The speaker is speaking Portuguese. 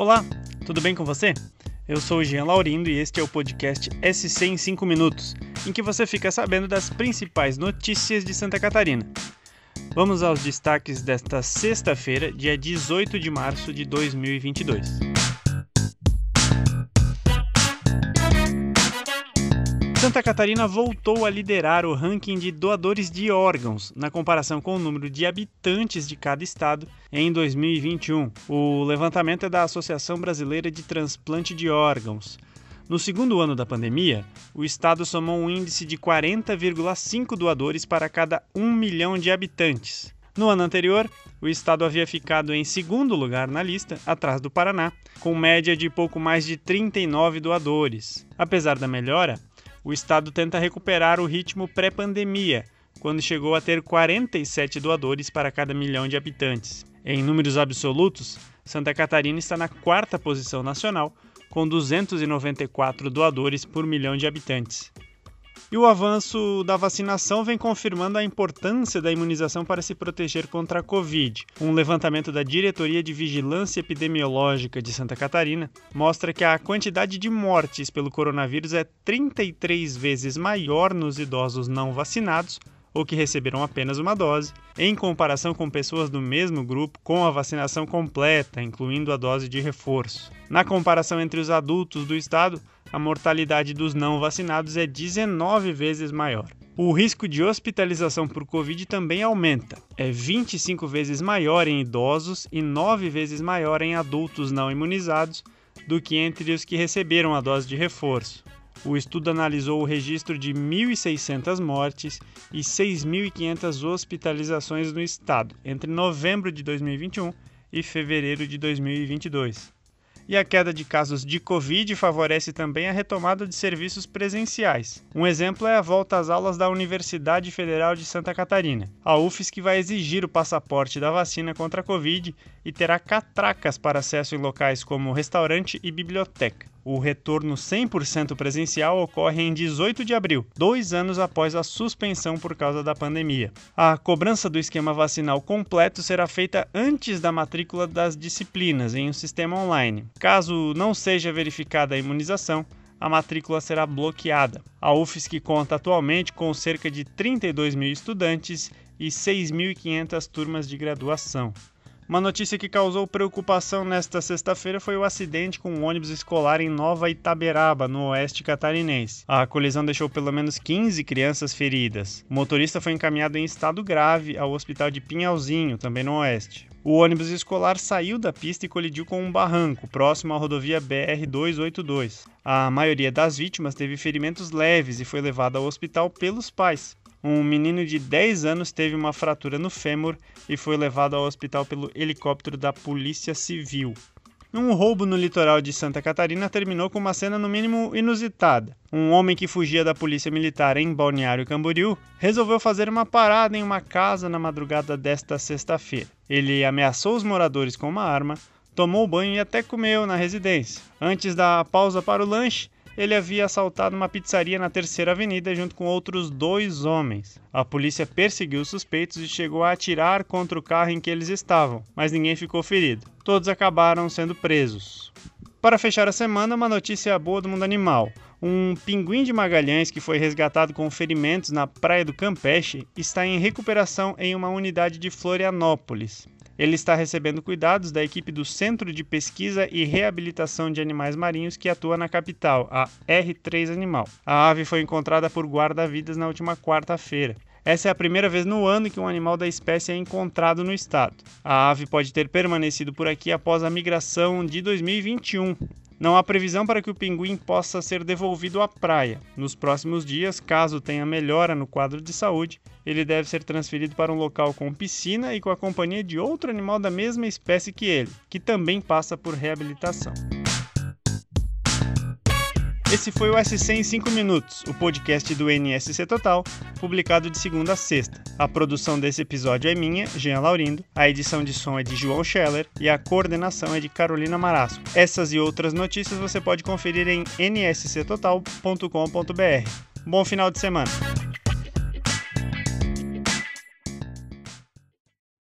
Olá, tudo bem com você? Eu sou o Jean Laurindo e este é o podcast SC em 5 minutos, em que você fica sabendo das principais notícias de Santa Catarina. Vamos aos destaques desta sexta-feira, dia 18 de março de 2022. Santa Catarina voltou a liderar o ranking de doadores de órgãos na comparação com o número de habitantes de cada estado em 2021. O levantamento é da Associação Brasileira de Transplante de Órgãos. No segundo ano da pandemia, o estado somou um índice de 40,5 doadores para cada 1 milhão de habitantes. No ano anterior, o estado havia ficado em segundo lugar na lista, atrás do Paraná, com média de pouco mais de 39 doadores. Apesar da melhora, o estado tenta recuperar o ritmo pré-pandemia, quando chegou a ter 47 doadores para cada milhão de habitantes. Em números absolutos, Santa Catarina está na quarta posição nacional, com 294 doadores por milhão de habitantes. E o avanço da vacinação vem confirmando a importância da imunização para se proteger contra a Covid. Um levantamento da Diretoria de Vigilância Epidemiológica de Santa Catarina mostra que a quantidade de mortes pelo coronavírus é 33 vezes maior nos idosos não vacinados ou que receberam apenas uma dose, em comparação com pessoas do mesmo grupo com a vacinação completa, incluindo a dose de reforço. Na comparação entre os adultos do estado, a mortalidade dos não vacinados é 19 vezes maior. O risco de hospitalização por Covid também aumenta. É 25 vezes maior em idosos e 9 vezes maior em adultos não imunizados do que entre os que receberam a dose de reforço. O estudo analisou o registro de 1.600 mortes e 6.500 hospitalizações no estado entre novembro de 2021 e fevereiro de 2022. E a queda de casos de Covid favorece também a retomada de serviços presenciais. Um exemplo é a volta às aulas da Universidade Federal de Santa Catarina. A UFSC vai exigir o passaporte da vacina contra a Covid e terá catracas para acesso em locais como restaurante e biblioteca. O retorno 100% presencial ocorre em 18 de abril, dois anos após a suspensão por causa da pandemia. A cobrança do esquema vacinal completo será feita antes da matrícula das disciplinas em um sistema online. Caso não seja verificada a imunização, a matrícula será bloqueada. A UFSC conta atualmente com cerca de 32 mil estudantes e 6.500 turmas de graduação. Uma notícia que causou preocupação nesta sexta-feira foi o acidente com um ônibus escolar em Nova Itaberaba, no oeste catarinense. A colisão deixou pelo menos 15 crianças feridas. O motorista foi encaminhado em estado grave ao hospital de Pinhalzinho, também no oeste. O ônibus escolar saiu da pista e colidiu com um barranco próximo à rodovia BR-282. A maioria das vítimas teve ferimentos leves e foi levada ao hospital pelos pais. Um menino de 10 anos teve uma fratura no fêmur e foi levado ao hospital pelo helicóptero da Polícia Civil. Um roubo no litoral de Santa Catarina terminou com uma cena no mínimo inusitada. Um homem que fugia da polícia militar em Balneário Camboriú resolveu fazer uma parada em uma casa na madrugada desta sexta-feira. Ele ameaçou os moradores com uma arma, tomou banho e até comeu na residência. Antes da pausa para o lanche, ele havia assaltado uma pizzaria na Terceira Avenida junto com outros dois homens. A polícia perseguiu os suspeitos e chegou a atirar contra o carro em que eles estavam, mas ninguém ficou ferido. Todos acabaram sendo presos. Para fechar a semana, uma notícia boa do mundo animal. Um pinguim de Magalhães que foi resgatado com ferimentos na praia do Campeche está em recuperação em uma unidade de Florianópolis. Ele está recebendo cuidados da equipe do Centro de Pesquisa e Reabilitação de Animais Marinhos que atua na capital, a R3 Animal. A ave foi encontrada por guarda-vidas na última quarta-feira. Essa é a primeira vez no ano que um animal da espécie é encontrado no estado. A ave pode ter permanecido por aqui após a migração de 2021. Não há previsão para que o pinguim possa ser devolvido à praia. Nos próximos dias, caso tenha melhora no quadro de saúde, ele deve ser transferido para um local com piscina e com a companhia de outro animal da mesma espécie que ele, que também passa por reabilitação. Esse foi o SC em 5 minutos, o podcast do NSC Total, publicado de segunda a sexta. A produção desse episódio é minha, Jean Laurindo, a edição de som é de João Scheller e a coordenação é de Carolina Marasco. Essas e outras notícias você pode conferir em nsctotal.com.br. Bom final de semana!